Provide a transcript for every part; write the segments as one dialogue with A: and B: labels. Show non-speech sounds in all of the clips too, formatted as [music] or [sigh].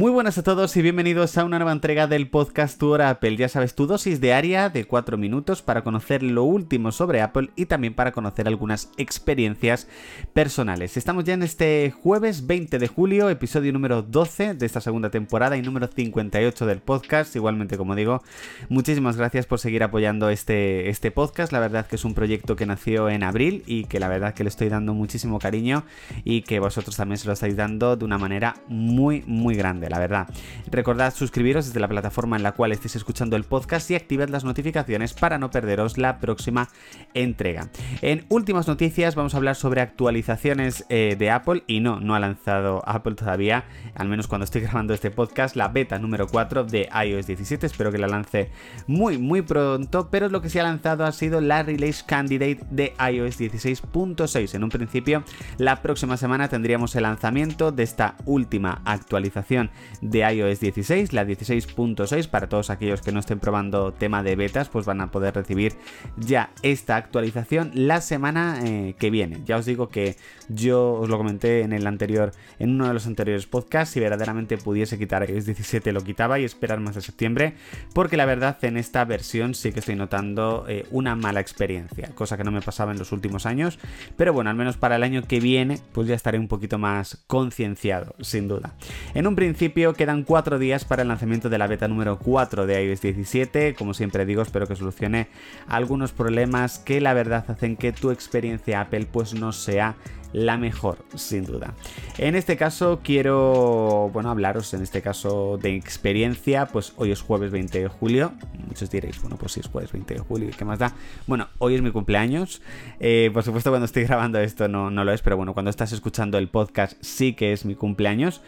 A: Muy buenas a todos y bienvenidos a una nueva entrega del podcast Tu Hora Apple. Ya sabes, tu dosis diaria de 4 minutos para conocer lo último sobre Apple y también para conocer algunas experiencias personales. Estamos ya en este jueves 20 de julio, episodio número 12 de esta segunda temporada y número 58 del podcast. Igualmente, como digo, muchísimas gracias por seguir apoyando este, este podcast. La verdad que es un proyecto que nació en abril y que la verdad que le estoy dando muchísimo cariño y que vosotros también se lo estáis dando de una manera muy, muy grande la verdad. Recordad suscribiros desde la plataforma en la cual estéis escuchando el podcast y activad las notificaciones para no perderos la próxima entrega. En últimas noticias vamos a hablar sobre actualizaciones eh, de Apple y no, no ha lanzado Apple todavía, al menos cuando estoy [laughs] grabando este podcast, la beta número 4 de iOS 17, espero que la lance muy muy pronto, pero lo que se ha lanzado ha sido la release candidate de iOS 16.6. En un principio, la próxima semana tendríamos el lanzamiento de esta última actualización de iOS 16, la 16.6, para todos aquellos que no estén probando tema de betas, pues van a poder recibir ya esta actualización la semana eh, que viene. Ya os digo que yo os lo comenté en el anterior, en uno de los anteriores podcasts, si verdaderamente pudiese quitar iOS 17 lo quitaba y esperar más de septiembre, porque la verdad en esta versión sí que estoy notando eh, una mala experiencia, cosa que no me pasaba en los últimos años, pero bueno, al menos para el año que viene, pues ya estaré un poquito más concienciado, sin duda. En un principio principio quedan 4 días para el lanzamiento de la beta número 4 de iOS 17. Como siempre digo, espero que solucione algunos problemas que la verdad hacen que tu experiencia Apple pues no sea la mejor, sin duda. En este caso quiero, bueno, hablaros en este caso de experiencia, pues hoy es jueves 20 de julio. Muchos diréis, bueno, pues si es jueves 20 de julio, ¿qué más da? Bueno, hoy es mi cumpleaños. Eh, por supuesto, cuando estoy [laughs] grabando esto no, no lo es, pero bueno, cuando estás escuchando el podcast sí que es mi cumpleaños.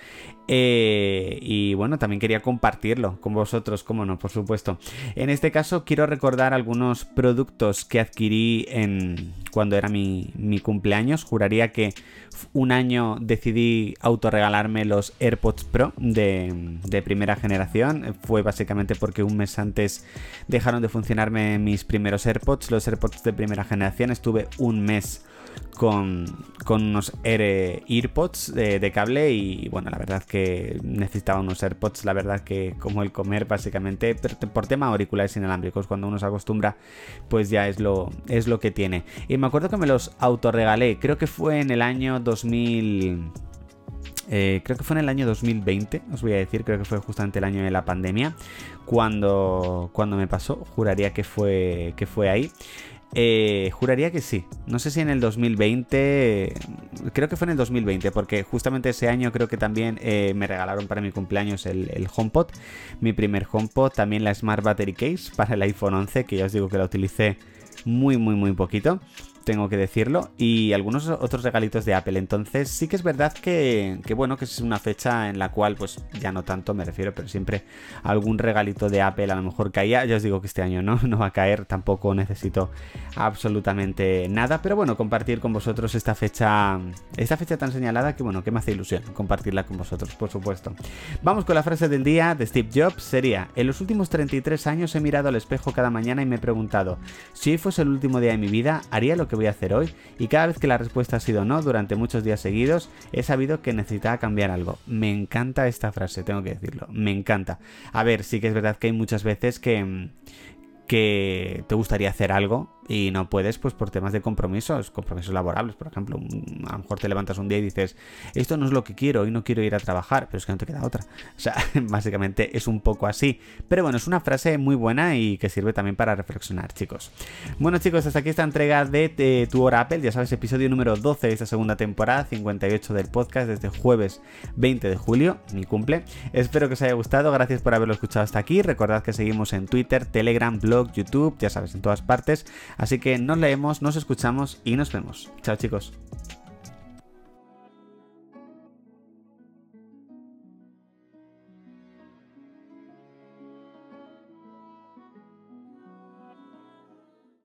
A: Eh, y bueno, también quería compartirlo con vosotros, como no, por supuesto. En este caso quiero recordar algunos productos que adquirí en cuando era mi, mi cumpleaños. Juraría que un año decidí autorregalarme los AirPods Pro de, de, primera generación. Fue básicamente porque un mes antes dejaron de funcionarme mis primeros AirPods, los AirPods de primera generación. Estuve un mes con, unos AirPods de, cable y bueno, la verdad que necesitaba unos AirPods, la verdad que como el comer básicamente, por tema auriculares inalámbricos, cuando uno se acostumbra, pues ya es lo, es lo que tiene. Y me acuerdo que me los autorregalé, creo que fue en el año 2000... Eh, creo que fue en el año 2020, os voy a decir, creo que fue justamente el año de la pandemia, cuando, cuando me pasó, juraría que fue, que fue ahí. Eh, juraría que sí. No sé si en el 2020. Creo que fue en el 2020, porque justamente ese año creo que también eh, me regalaron para mi cumpleaños el, el, HomePod. Mi primer HomePod, también la Smart Battery Case para el iPhone 11, que ya os digo que la utilicé muy, muy, muy poquito tengo que decirlo, y algunos otros regalitos de Apple. Entonces sí que es verdad que, bueno, que es una fecha en la cual, pues ya no tanto me refiero, pero siempre algún regalito de Apple a lo mejor caía. Ya os digo que este año no, [laughs] no va a caer, tampoco necesito absolutamente nada, pero bueno, compartir con vosotros esta fecha, esta fecha tan señalada que bueno, que me hace ilusión compartirla con vosotros, por supuesto. Vamos con la frase del día de Steve Jobs, sería, en los últimos 33 años he mirado al espejo cada mañana y me he preguntado, si fuese el último día de mi vida, haría lo que voy a hacer hoy? Y cada vez que la respuesta ha sido no, durante muchos días seguidos, he sabido que necesitaba cambiar algo. Me encanta esta frase, tengo que decirlo. Me encanta. A ver, sí que es verdad que hay muchas veces que que te gustaría hacer algo y no puedes pues por temas de compromisos, compromisos laborables, por ejemplo, a lo mejor te levantas un día y dices, esto no es lo que quiero, y no quiero ir a trabajar, pero es que no te queda otra. O sea, [laughs] básicamente es un poco así. Pero bueno, es una frase muy buena y que sirve también para reflexionar, chicos. Bueno, chicos, hasta aquí esta entrega de, Tu Hora Apple, ya sabes, episodio número 12 de esta segunda temporada, 58 del podcast desde jueves 20 de julio, mi cumple. Espero que os haya gustado, gracias por haberlo escuchado hasta aquí. Recordad que seguimos en Twitter, Telegram, blog, YouTube, ya sabes, en todas partes. Así que nos leemos, nos escuchamos y nos vemos. Chao chicos.